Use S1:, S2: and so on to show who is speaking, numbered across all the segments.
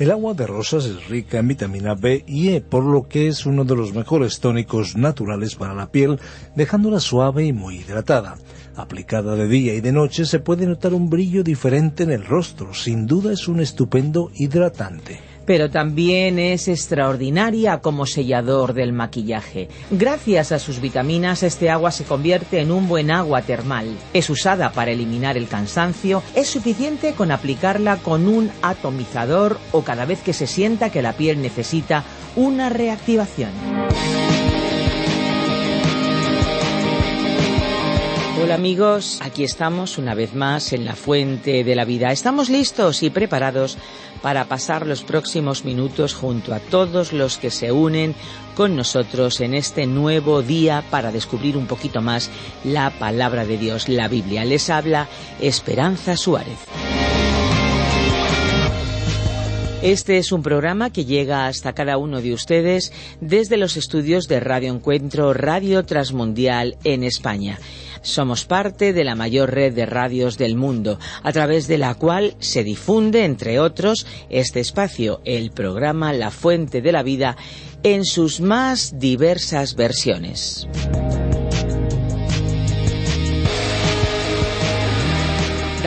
S1: El agua de rosas es rica en vitamina B y E, por lo que es uno de los mejores tónicos naturales para la piel, dejándola suave y muy hidratada. Aplicada de día y de noche se puede notar un brillo diferente en el rostro, sin duda es un estupendo hidratante
S2: pero también es extraordinaria como sellador del maquillaje. Gracias a sus vitaminas, este agua se convierte en un buen agua termal. Es usada para eliminar el cansancio, es suficiente con aplicarla con un atomizador o cada vez que se sienta que la piel necesita una reactivación. Hola amigos, aquí estamos una vez más en la fuente de la vida. Estamos listos y preparados para pasar los próximos minutos junto a todos los que se unen con nosotros en este nuevo día para descubrir un poquito más la palabra de Dios, la Biblia. Les habla Esperanza Suárez. Este es un programa que llega hasta cada uno de ustedes desde los estudios de Radio Encuentro Radio Transmundial en España. Somos parte de la mayor red de radios del mundo, a través de la cual se difunde, entre otros, este espacio, el programa La Fuente de la Vida, en sus más diversas versiones.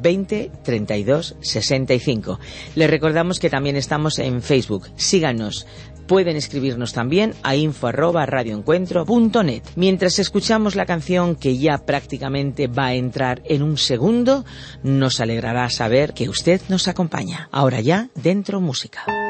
S2: 20 32 65. Les recordamos que también estamos en Facebook. Síganos. Pueden escribirnos también a info Mientras escuchamos la canción que ya prácticamente va a entrar en un segundo, nos alegrará saber que usted nos acompaña. Ahora ya, dentro música.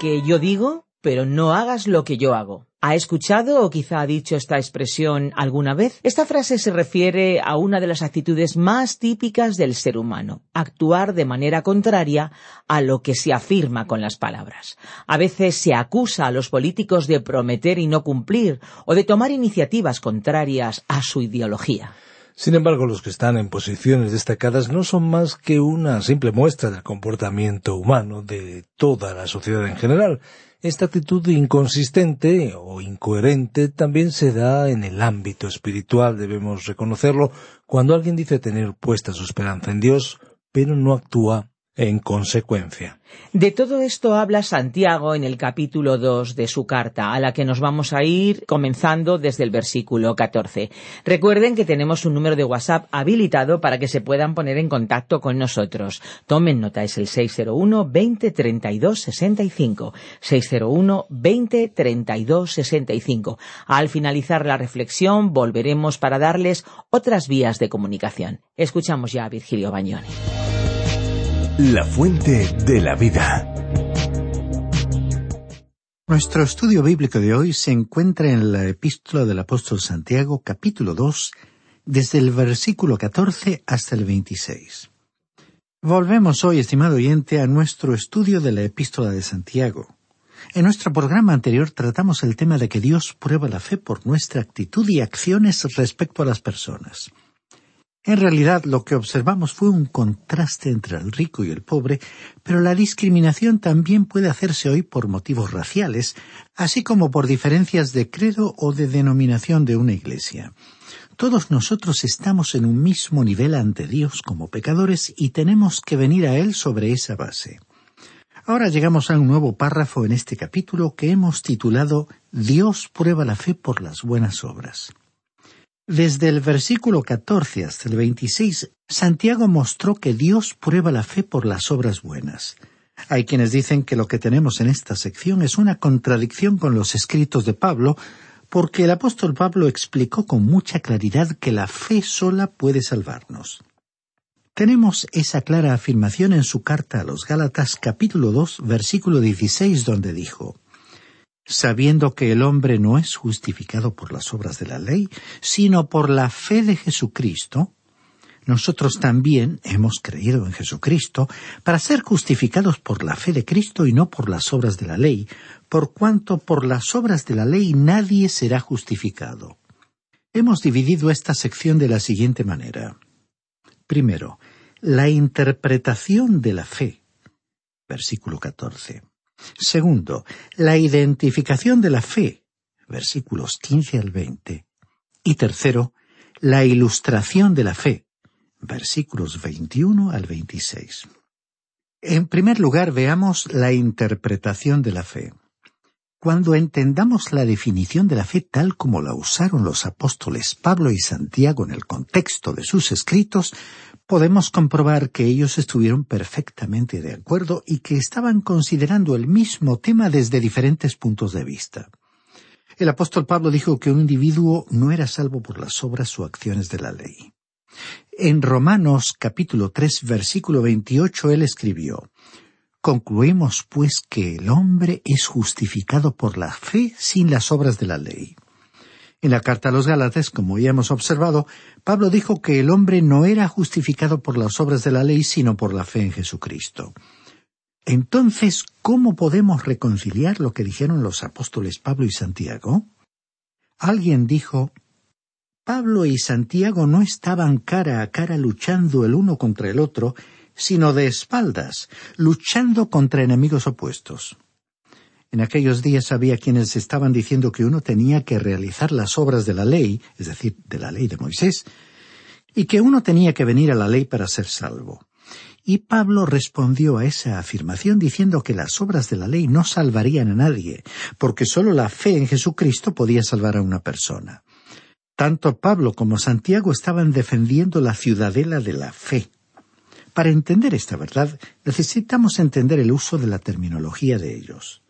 S2: Que yo digo, pero no hagas lo que yo hago. ¿Ha escuchado o quizá ha dicho esta expresión alguna vez? Esta frase se refiere a una de las actitudes más típicas del ser humano, actuar de manera contraria a lo que se afirma con las palabras. A veces se acusa a los políticos de prometer y no cumplir, o de tomar iniciativas contrarias a su ideología.
S1: Sin embargo, los que están en posiciones destacadas no son más que una simple muestra del comportamiento humano de toda la sociedad en general. Esta actitud inconsistente o incoherente también se da en el ámbito espiritual, debemos reconocerlo, cuando alguien dice tener puesta su esperanza en Dios, pero no actúa en consecuencia.
S2: De todo esto habla Santiago en el capítulo 2 de su carta, a la que nos vamos a ir comenzando desde el versículo 14. Recuerden que tenemos un número de WhatsApp habilitado para que se puedan poner en contacto con nosotros. Tomen nota, es el 601 20 32 65. 601 20 32 65. Al finalizar la reflexión volveremos para darles otras vías de comunicación. Escuchamos ya a Virgilio Bañoni.
S3: La fuente de la vida.
S4: Nuestro estudio bíblico de hoy se encuentra en la epístola del apóstol Santiago, capítulo 2, desde el versículo 14 hasta el 26. Volvemos hoy, estimado oyente, a nuestro estudio de la epístola de Santiago. En nuestro programa anterior tratamos el tema de que Dios prueba la fe por nuestra actitud y acciones respecto a las personas. En realidad lo que observamos fue un contraste entre el rico y el pobre, pero la discriminación también puede hacerse hoy por motivos raciales, así como por diferencias de credo o de denominación de una iglesia. Todos nosotros estamos en un mismo nivel ante Dios como pecadores y tenemos que venir a Él sobre esa base. Ahora llegamos a un nuevo párrafo en este capítulo que hemos titulado Dios prueba la fe por las buenas obras. Desde el versículo 14 hasta el 26, Santiago mostró que Dios prueba la fe por las obras buenas. Hay quienes dicen que lo que tenemos en esta sección es una contradicción con los escritos de Pablo, porque el apóstol Pablo explicó con mucha claridad que la fe sola puede salvarnos. Tenemos esa clara afirmación en su carta a los Gálatas capítulo 2 versículo 16 donde dijo sabiendo que el hombre no es justificado por las obras de la ley, sino por la fe de Jesucristo, nosotros también hemos creído en Jesucristo para ser justificados por la fe de Cristo y no por las obras de la ley, por cuanto por las obras de la ley nadie será justificado. Hemos dividido esta sección de la siguiente manera. Primero, la interpretación de la fe. Versículo 14. Segundo, la identificación de la fe, versículos 15 al 20. Y tercero, la ilustración de la fe, versículos 21 al 26. En primer lugar, veamos la interpretación de la fe. Cuando entendamos la definición de la fe tal como la usaron los apóstoles Pablo y Santiago en el contexto de sus escritos, podemos comprobar que ellos estuvieron perfectamente de acuerdo y que estaban considerando el mismo tema desde diferentes puntos de vista. El apóstol Pablo dijo que un individuo no era salvo por las obras o acciones de la ley. En Romanos capítulo 3 versículo 28 él escribió, Concluimos pues que el hombre es justificado por la fe sin las obras de la ley. En la carta a los Gálatas, como ya hemos observado, Pablo dijo que el hombre no era justificado por las obras de la ley, sino por la fe en Jesucristo. Entonces, ¿cómo podemos reconciliar lo que dijeron los apóstoles Pablo y Santiago? Alguien dijo, Pablo y Santiago no estaban cara a cara luchando el uno contra el otro, sino de espaldas, luchando contra enemigos opuestos. En aquellos días había quienes estaban diciendo que uno tenía que realizar las obras de la ley, es decir, de la ley de Moisés, y que uno tenía que venir a la ley para ser salvo. Y Pablo respondió a esa afirmación diciendo que las obras de la ley no salvarían a nadie, porque sólo la fe en Jesucristo podía salvar a una persona. Tanto Pablo como Santiago estaban defendiendo la ciudadela de la fe. Para entender esta verdad, necesitamos entender el uso de la terminología de ellos.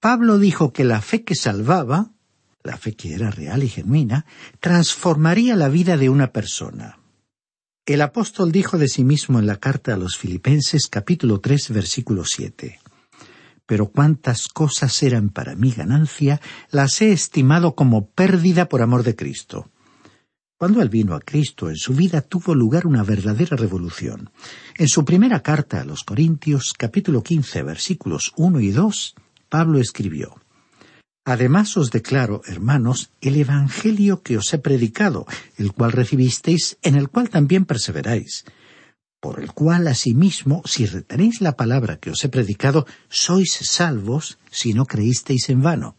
S4: Pablo dijo que la fe que salvaba, la fe que era real y genuina, transformaría la vida de una persona. El apóstol dijo de sí mismo en la carta a los Filipenses capítulo 3 versículo 7, pero cuántas cosas eran para mí ganancia, las he estimado como pérdida por amor de Cristo. Cuando él vino a Cristo en su vida tuvo lugar una verdadera revolución. En su primera carta a los Corintios, capítulo quince, versículos uno y dos, Pablo escribió Además os declaro, hermanos, el Evangelio que os he predicado, el cual recibisteis, en el cual también perseveráis por el cual asimismo, si retenéis la palabra que os he predicado, sois salvos si no creísteis en vano.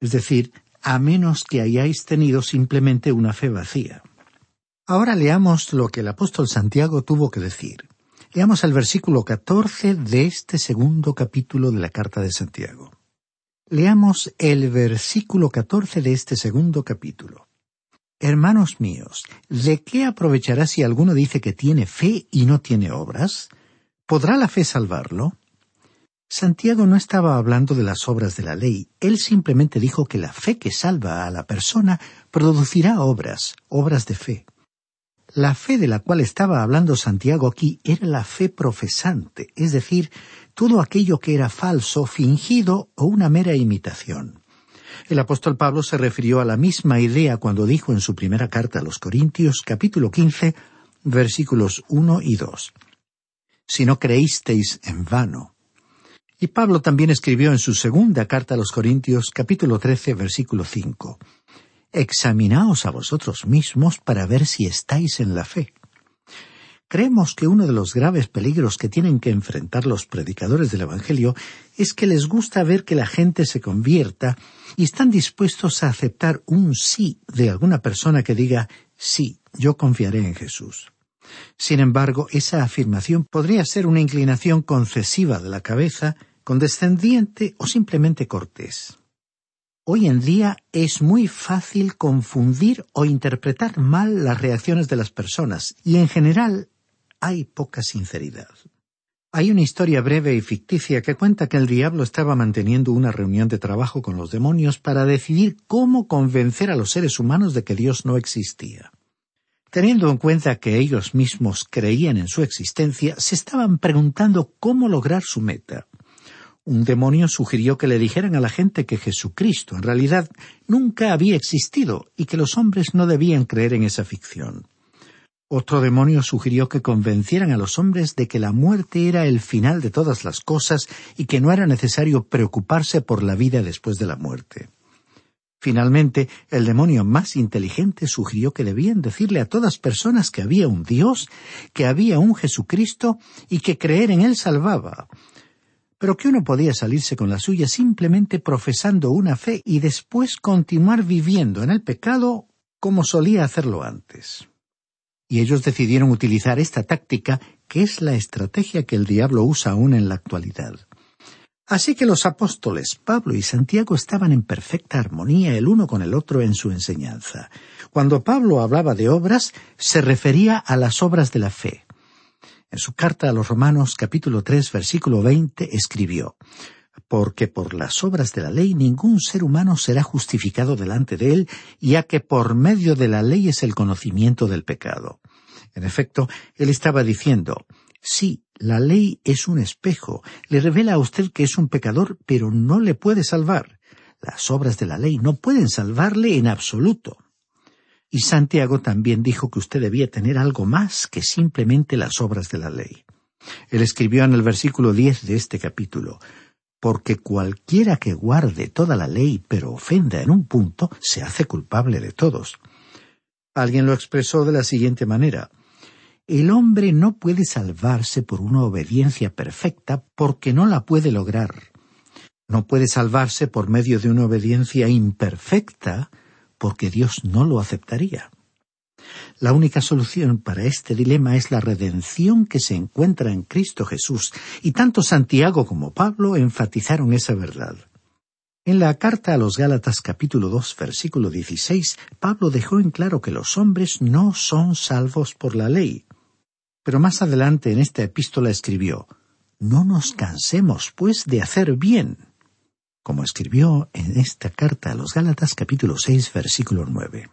S4: Es decir, a menos que hayáis tenido simplemente una fe vacía. Ahora leamos lo que el apóstol Santiago tuvo que decir. Leamos el versículo catorce de este segundo capítulo de la carta de Santiago. Leamos el versículo catorce de este segundo capítulo. Hermanos míos, ¿de qué aprovechará si alguno dice que tiene fe y no tiene obras? ¿Podrá la fe salvarlo? Santiago no estaba hablando de las obras de la ley, él simplemente dijo que la fe que salva a la persona producirá obras, obras de fe. La fe de la cual estaba hablando Santiago aquí era la fe profesante, es decir, todo aquello que era falso, fingido o una mera imitación. El apóstol Pablo se refirió a la misma idea cuando dijo en su primera carta a los Corintios capítulo quince versículos uno y dos Si no creísteis en vano. Y Pablo también escribió en su segunda carta a los Corintios capítulo trece versículo cinco Examinaos a vosotros mismos para ver si estáis en la fe. Creemos que uno de los graves peligros que tienen que enfrentar los predicadores del Evangelio es que les gusta ver que la gente se convierta y están dispuestos a aceptar un sí de alguna persona que diga sí, yo confiaré en Jesús. Sin embargo, esa afirmación podría ser una inclinación concesiva de la cabeza, condescendiente o simplemente cortés. Hoy en día es muy fácil confundir o interpretar mal las reacciones de las personas y en general hay poca sinceridad. Hay una historia breve y ficticia que cuenta que el diablo estaba manteniendo una reunión de trabajo con los demonios para decidir cómo convencer a los seres humanos de que Dios no existía. Teniendo en cuenta que ellos mismos creían en su existencia, se estaban preguntando cómo lograr su meta. Un demonio sugirió que le dijeran a la gente que Jesucristo en realidad nunca había existido y que los hombres no debían creer en esa ficción. Otro demonio sugirió que convencieran a los hombres de que la muerte era el final de todas las cosas y que no era necesario preocuparse por la vida después de la muerte. Finalmente, el demonio más inteligente sugirió que debían decirle a todas personas que había un Dios, que había un Jesucristo y que creer en Él salvaba, pero que uno podía salirse con la suya simplemente profesando una fe y después continuar viviendo en el pecado como solía hacerlo antes y ellos decidieron utilizar esta táctica, que es la estrategia que el diablo usa aún en la actualidad. Así que los apóstoles Pablo y Santiago estaban en perfecta armonía el uno con el otro en su enseñanza. Cuando Pablo hablaba de obras, se refería a las obras de la fe. En su carta a los Romanos capítulo tres versículo veinte escribió porque por las obras de la ley ningún ser humano será justificado delante de él, ya que por medio de la ley es el conocimiento del pecado. En efecto, él estaba diciendo, sí, la ley es un espejo, le revela a usted que es un pecador, pero no le puede salvar. Las obras de la ley no pueden salvarle en absoluto. Y Santiago también dijo que usted debía tener algo más que simplemente las obras de la ley. Él escribió en el versículo diez de este capítulo porque cualquiera que guarde toda la ley pero ofenda en un punto, se hace culpable de todos. Alguien lo expresó de la siguiente manera El hombre no puede salvarse por una obediencia perfecta porque no la puede lograr. No puede salvarse por medio de una obediencia imperfecta porque Dios no lo aceptaría. La única solución para este dilema es la redención que se encuentra en Cristo Jesús, y tanto Santiago como Pablo enfatizaron esa verdad. En la carta a los Gálatas capítulo 2 versículo 16, Pablo dejó en claro que los hombres no son salvos por la ley. Pero más adelante en esta epístola escribió, No nos cansemos, pues, de hacer bien, como escribió en esta carta a los Gálatas capítulo 6 versículo 9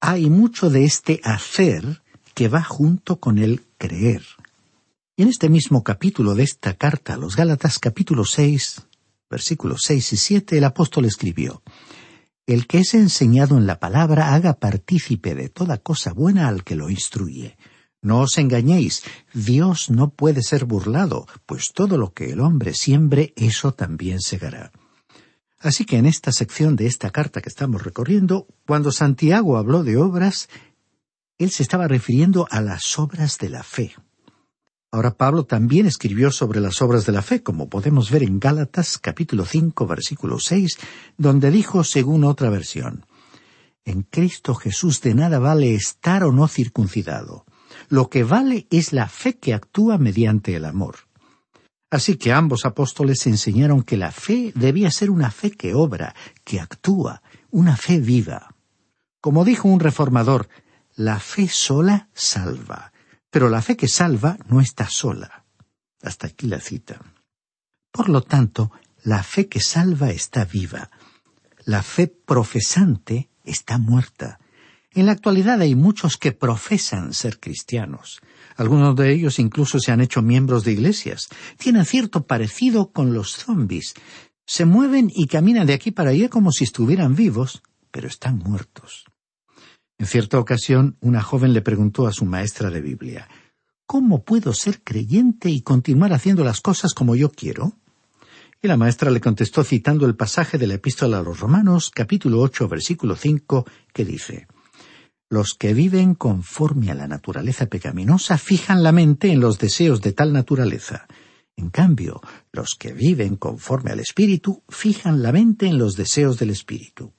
S4: hay mucho de este hacer que va junto con el creer. Y en este mismo capítulo de esta carta a los Gálatas, capítulo 6, versículos 6 y 7, el apóstol escribió, El que es enseñado en la palabra haga partícipe de toda cosa buena al que lo instruye. No os engañéis, Dios no puede ser burlado, pues todo lo que el hombre siembre, eso también segará. Así que en esta sección de esta carta que estamos recorriendo, cuando Santiago habló de obras, él se estaba refiriendo a las obras de la fe. Ahora Pablo también escribió sobre las obras de la fe, como podemos ver en Gálatas capítulo 5 versículo 6, donde dijo según otra versión, En Cristo Jesús de nada vale estar o no circuncidado. Lo que vale es la fe que actúa mediante el amor. Así que ambos apóstoles enseñaron que la fe debía ser una fe que obra, que actúa, una fe viva. Como dijo un reformador, la fe sola salva, pero la fe que salva no está sola. Hasta aquí la cita. Por lo tanto, la fe que salva está viva. La fe profesante está muerta. En la actualidad hay muchos que profesan ser cristianos. Algunos de ellos incluso se han hecho miembros de iglesias. Tienen cierto parecido con los zombies. Se mueven y caminan de aquí para allá como si estuvieran vivos, pero están muertos. En cierta ocasión, una joven le preguntó a su maestra de Biblia, ¿Cómo puedo ser creyente y continuar haciendo las cosas como yo quiero? Y la maestra le contestó citando el pasaje de la epístola a los Romanos, capítulo ocho, versículo cinco, que dice los que viven conforme a la naturaleza pecaminosa fijan la mente en los deseos de tal naturaleza. En cambio, los que viven conforme al Espíritu fijan la mente en los deseos del Espíritu.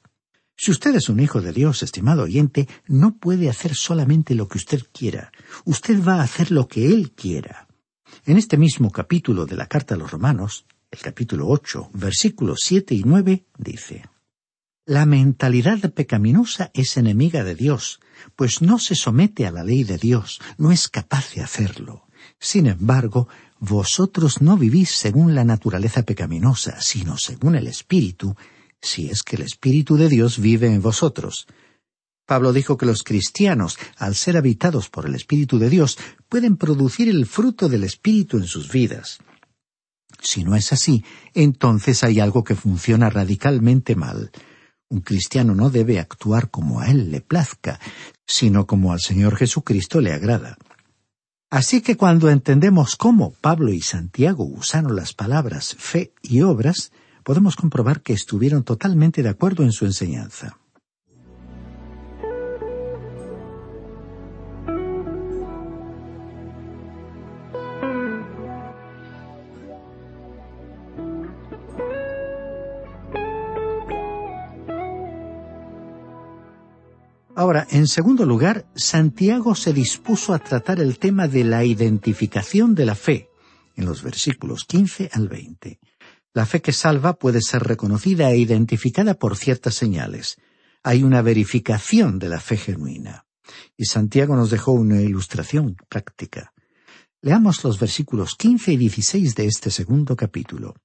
S4: Si usted es un hijo de Dios, estimado oyente, no puede hacer solamente lo que usted quiera. Usted va a hacer lo que Él quiera. En este mismo capítulo de la Carta a los Romanos, el capítulo ocho, versículos siete y nueve, dice la mentalidad pecaminosa es enemiga de Dios, pues no se somete a la ley de Dios, no es capaz de hacerlo. Sin embargo, vosotros no vivís según la naturaleza pecaminosa, sino según el Espíritu, si es que el Espíritu de Dios vive en vosotros. Pablo dijo que los cristianos, al ser habitados por el Espíritu de Dios, pueden producir el fruto del Espíritu en sus vidas. Si no es así, entonces hay algo que funciona radicalmente mal. Un cristiano no debe actuar como a él le plazca, sino como al Señor Jesucristo le agrada. Así que cuando entendemos cómo Pablo y Santiago usaron las palabras fe y obras, podemos comprobar que estuvieron totalmente de acuerdo en su enseñanza. En segundo lugar, Santiago se dispuso a tratar el tema de la identificación de la fe, en los versículos 15 al 20. La fe que salva puede ser reconocida e identificada por ciertas señales. Hay una verificación de la fe genuina. Y Santiago nos dejó una ilustración práctica. Leamos los versículos 15 y 16 de este segundo capítulo.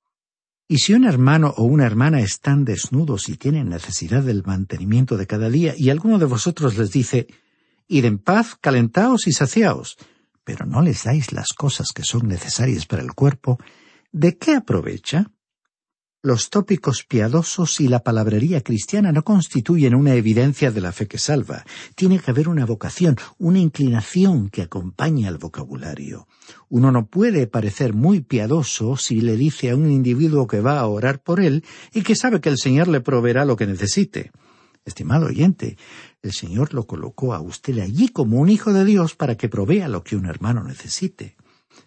S4: Y si un hermano o una hermana están desnudos y tienen necesidad del mantenimiento de cada día, y alguno de vosotros les dice, Id en paz, calentaos y saciaos, pero no les dais las cosas que son necesarias para el cuerpo, ¿de qué aprovecha? Los tópicos piadosos y la palabrería cristiana no constituyen una evidencia de la fe que salva. Tiene que haber una vocación, una inclinación que acompañe al vocabulario. Uno no puede parecer muy piadoso si le dice a un individuo que va a orar por él y que sabe que el Señor le proveerá lo que necesite. Estimado oyente, el Señor lo colocó a usted allí como un hijo de Dios para que provea lo que un hermano necesite.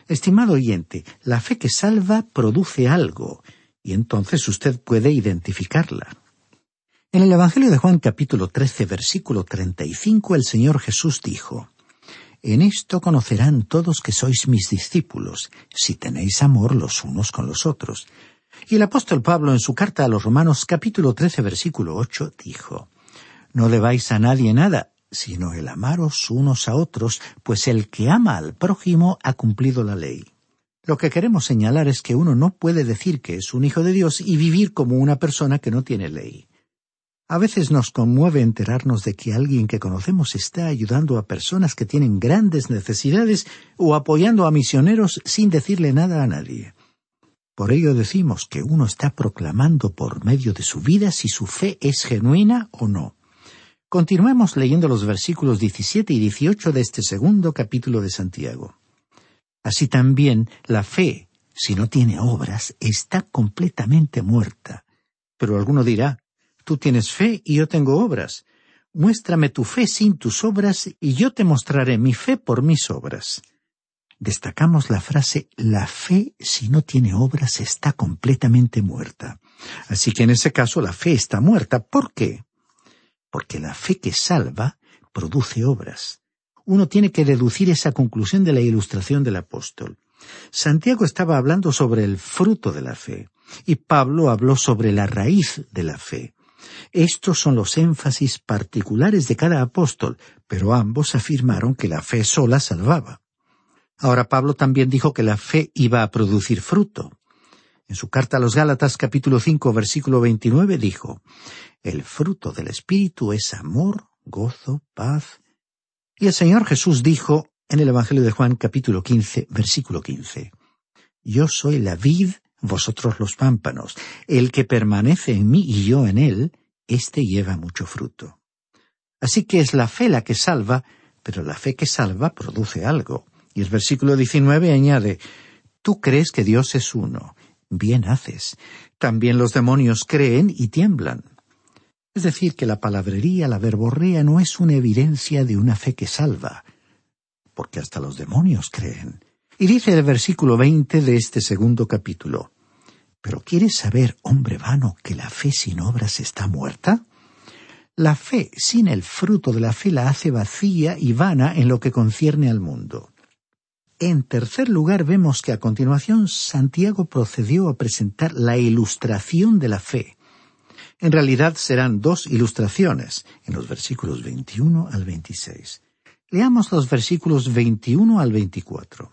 S4: Estimado oyente, la fe que salva produce algo, y entonces usted puede identificarla. En el Evangelio de Juan capítulo 13 versículo 35 el Señor Jesús dijo, En esto conocerán todos que sois mis discípulos, si tenéis amor los unos con los otros. Y el apóstol Pablo en su carta a los Romanos capítulo 13 versículo 8 dijo, No debáis a nadie nada, sino el amaros unos a otros, pues el que ama al prójimo ha cumplido la ley. Lo que queremos señalar es que uno no puede decir que es un hijo de Dios y vivir como una persona que no tiene ley. A veces nos conmueve enterarnos de que alguien que conocemos está ayudando a personas que tienen grandes necesidades o apoyando a misioneros sin decirle nada a nadie. Por ello decimos que uno está proclamando por medio de su vida si su fe es genuina o no. Continuemos leyendo los versículos 17 y 18 de este segundo capítulo de Santiago. Así también la fe, si no tiene obras, está completamente muerta. Pero alguno dirá, Tú tienes fe y yo tengo obras. Muéstrame tu fe sin tus obras y yo te mostraré mi fe por mis obras. Destacamos la frase la fe si no tiene obras está completamente muerta. Así que en ese caso la fe está muerta. ¿Por qué? Porque la fe que salva produce obras. Uno tiene que deducir esa conclusión de la ilustración del apóstol. Santiago estaba hablando sobre el fruto de la fe y Pablo habló sobre la raíz de la fe. Estos son los énfasis particulares de cada apóstol, pero ambos afirmaron que la fe sola salvaba. Ahora Pablo también dijo que la fe iba a producir fruto. En su carta a los Gálatas capítulo 5 versículo 29 dijo, El fruto del Espíritu es amor, gozo, paz. Y el Señor Jesús dijo en el Evangelio de Juan capítulo 15 versículo 15, Yo soy la vid, vosotros los pámpanos. El que permanece en mí y yo en él, éste lleva mucho fruto. Así que es la fe la que salva, pero la fe que salva produce algo. Y el versículo 19 añade, Tú crees que Dios es uno. Bien haces. También los demonios creen y tiemblan. Es decir, que la palabrería, la verborrea, no es una evidencia de una fe que salva, porque hasta los demonios creen. Y dice el versículo veinte de este segundo capítulo, pero ¿quieres saber, hombre vano, que la fe sin obras está muerta? La fe sin el fruto de la fe la hace vacía y vana en lo que concierne al mundo. En tercer lugar, vemos que a continuación Santiago procedió a presentar la ilustración de la fe. En realidad serán dos ilustraciones, en los versículos 21 al 26. Leamos los versículos 21 al 24.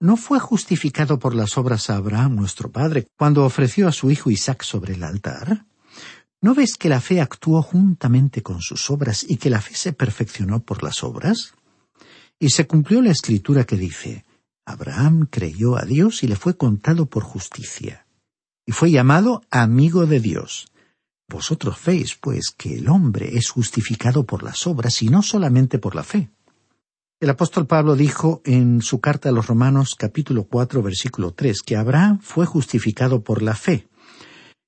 S4: ¿No fue justificado por las obras a Abraham nuestro padre cuando ofreció a su hijo Isaac sobre el altar? ¿No ves que la fe actuó juntamente con sus obras y que la fe se perfeccionó por las obras? Y se cumplió la escritura que dice, Abraham creyó a Dios y le fue contado por justicia, y fue llamado amigo de Dios. Vosotros veis, pues, que el hombre es justificado por las obras y no solamente por la fe. El apóstol Pablo dijo en su carta a los Romanos capítulo cuatro versículo tres que Abraham fue justificado por la fe.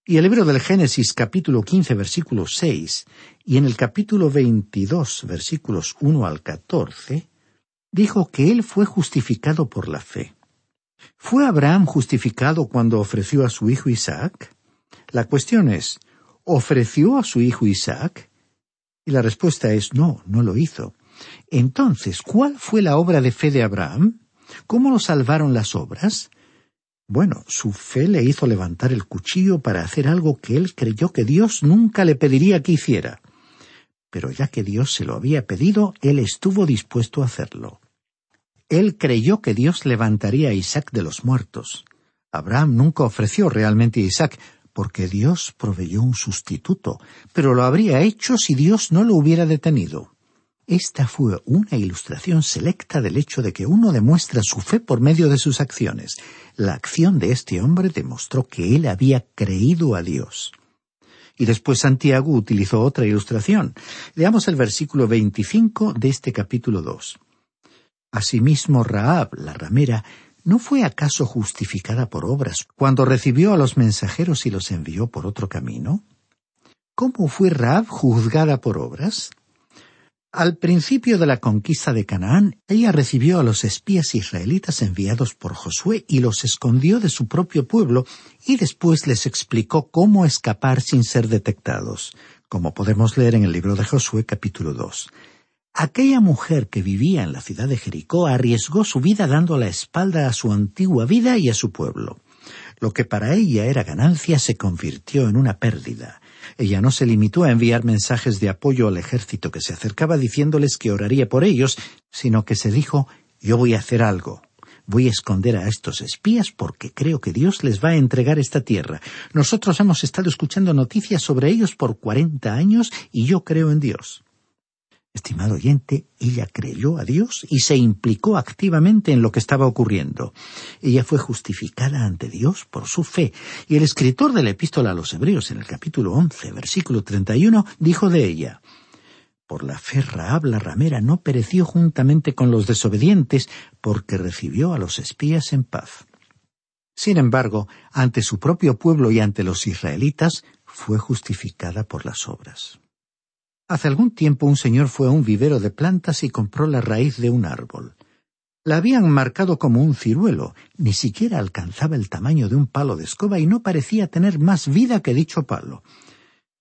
S4: Y el libro del Génesis capítulo quince versículo seis y en el capítulo veintidós versículos uno al catorce dijo que él fue justificado por la fe. ¿Fue Abraham justificado cuando ofreció a su hijo Isaac? La cuestión es, ¿ofreció a su hijo Isaac? Y la respuesta es no, no lo hizo. Entonces, ¿cuál fue la obra de fe de Abraham? ¿Cómo lo salvaron las obras? Bueno, su fe le hizo levantar el cuchillo para hacer algo que él creyó que Dios nunca le pediría que hiciera. Pero ya que Dios se lo había pedido, él estuvo dispuesto a hacerlo. Él creyó que Dios levantaría a Isaac de los muertos. Abraham nunca ofreció realmente a Isaac, porque Dios proveyó un sustituto, pero lo habría hecho si Dios no lo hubiera detenido. Esta fue una ilustración selecta del hecho de que uno demuestra su fe por medio de sus acciones. La acción de este hombre demostró que él había creído a Dios. Y después Santiago utilizó otra ilustración. Leamos el versículo 25 de este capítulo 2. Asimismo, Raab, la ramera, ¿no fue acaso justificada por obras cuando recibió a los mensajeros y los envió por otro camino? ¿Cómo fue Raab juzgada por obras? Al principio de la conquista de Canaán, ella recibió a los espías israelitas enviados por Josué y los escondió de su propio pueblo y después les explicó cómo escapar sin ser detectados, como podemos leer en el libro de Josué capítulo 2. Aquella mujer que vivía en la ciudad de Jericó arriesgó su vida dando la espalda a su antigua vida y a su pueblo. Lo que para ella era ganancia se convirtió en una pérdida. Ella no se limitó a enviar mensajes de apoyo al ejército que se acercaba diciéndoles que oraría por ellos, sino que se dijo yo voy a hacer algo. voy a esconder a estos espías porque creo que Dios les va a entregar esta tierra. Nosotros hemos estado escuchando noticias sobre ellos por cuarenta años y yo creo en Dios. Estimado oyente, ella creyó a Dios y se implicó activamente en lo que estaba ocurriendo. Ella fue justificada ante Dios por su fe, y el escritor de la epístola a los Hebreos en el capítulo once, versículo treinta y uno, dijo de ella Por la fe Rahab la ramera no pereció juntamente con los desobedientes, porque recibió a los espías en paz. Sin embargo, ante su propio pueblo y ante los israelitas, fue justificada por las obras. Hace algún tiempo un señor fue a un vivero de plantas y compró la raíz de un árbol. La habían marcado como un ciruelo, ni siquiera alcanzaba el tamaño de un palo de escoba y no parecía tener más vida que dicho palo.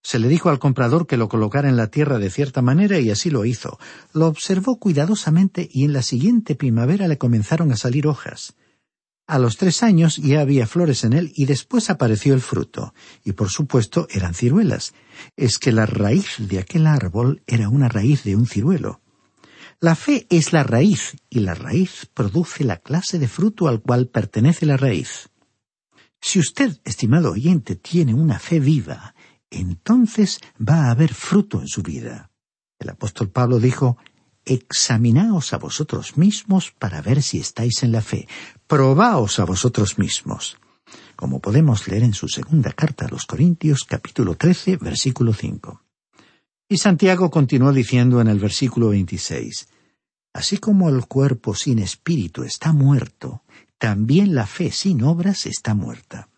S4: Se le dijo al comprador que lo colocara en la tierra de cierta manera y así lo hizo. Lo observó cuidadosamente y en la siguiente primavera le comenzaron a salir hojas. A los tres años ya había flores en él y después apareció el fruto. Y por supuesto eran ciruelas. Es que la raíz de aquel árbol era una raíz de un ciruelo. La fe es la raíz y la raíz produce la clase de fruto al cual pertenece la raíz. Si usted, estimado oyente, tiene una fe viva, entonces va a haber fruto en su vida. El apóstol Pablo dijo, examinaos a vosotros mismos para ver si estáis en la fe. Probaos a vosotros mismos. Como podemos leer en su segunda carta a los Corintios capítulo 13 versículo 5. Y Santiago continuó diciendo en el versículo 26, Así como el cuerpo sin espíritu está muerto, también la fe sin obras está muerta.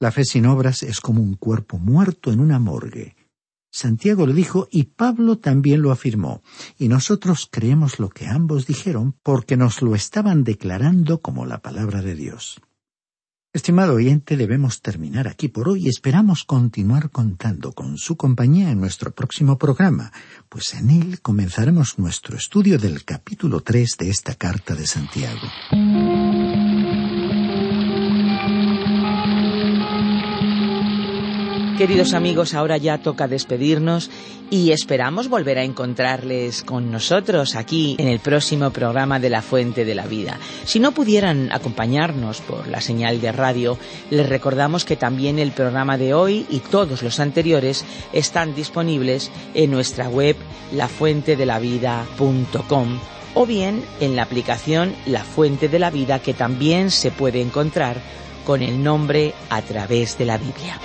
S4: La fe sin obras es como un cuerpo muerto en una morgue. Santiago lo dijo y Pablo también lo afirmó, y nosotros creemos lo que ambos dijeron porque nos lo estaban declarando como la palabra de Dios. Estimado oyente, debemos terminar aquí por hoy y esperamos continuar contando con su compañía en nuestro próximo programa, pues en él comenzaremos nuestro estudio del capítulo tres de esta carta de Santiago.
S2: Queridos amigos, ahora ya toca despedirnos y esperamos volver a encontrarles con nosotros aquí en el próximo programa de La Fuente de la Vida. Si no pudieran acompañarnos por la señal de radio, les recordamos que también el programa de hoy y todos los anteriores están disponibles en nuestra web lafuentedelavida.com o bien en la aplicación La Fuente de la Vida que también se puede encontrar con el nombre a través de la Biblia.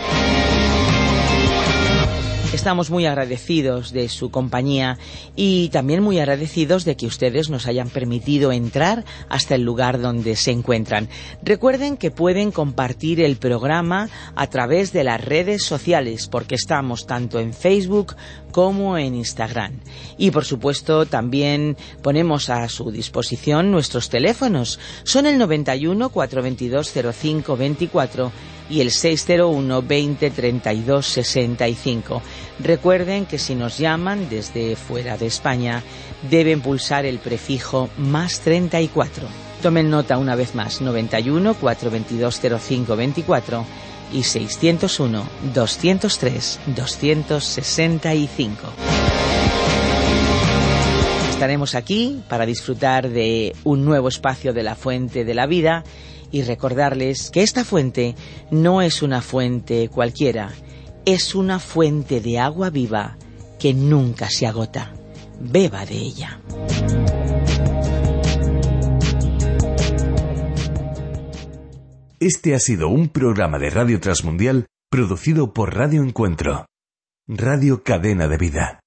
S2: Estamos muy agradecidos de su compañía y también muy agradecidos de que ustedes nos hayan permitido entrar hasta el lugar donde se encuentran. Recuerden que pueden compartir el programa a través de las redes sociales porque estamos tanto en Facebook como en Instagram. Y por supuesto también ponemos a su disposición nuestros teléfonos. Son el 91 422 05 24 y el 601 20 32 65. Recuerden que si nos llaman desde fuera de España deben pulsar el prefijo más 34. Tomen nota una vez más 91 422 05 24 y 601 203 265. Estaremos aquí para disfrutar de un nuevo espacio de la Fuente de la Vida y recordarles que esta fuente no es una fuente cualquiera, es una fuente de agua viva que nunca se agota. Beba de ella.
S3: Este ha sido un programa de Radio Transmundial producido por Radio Encuentro, Radio Cadena de Vida.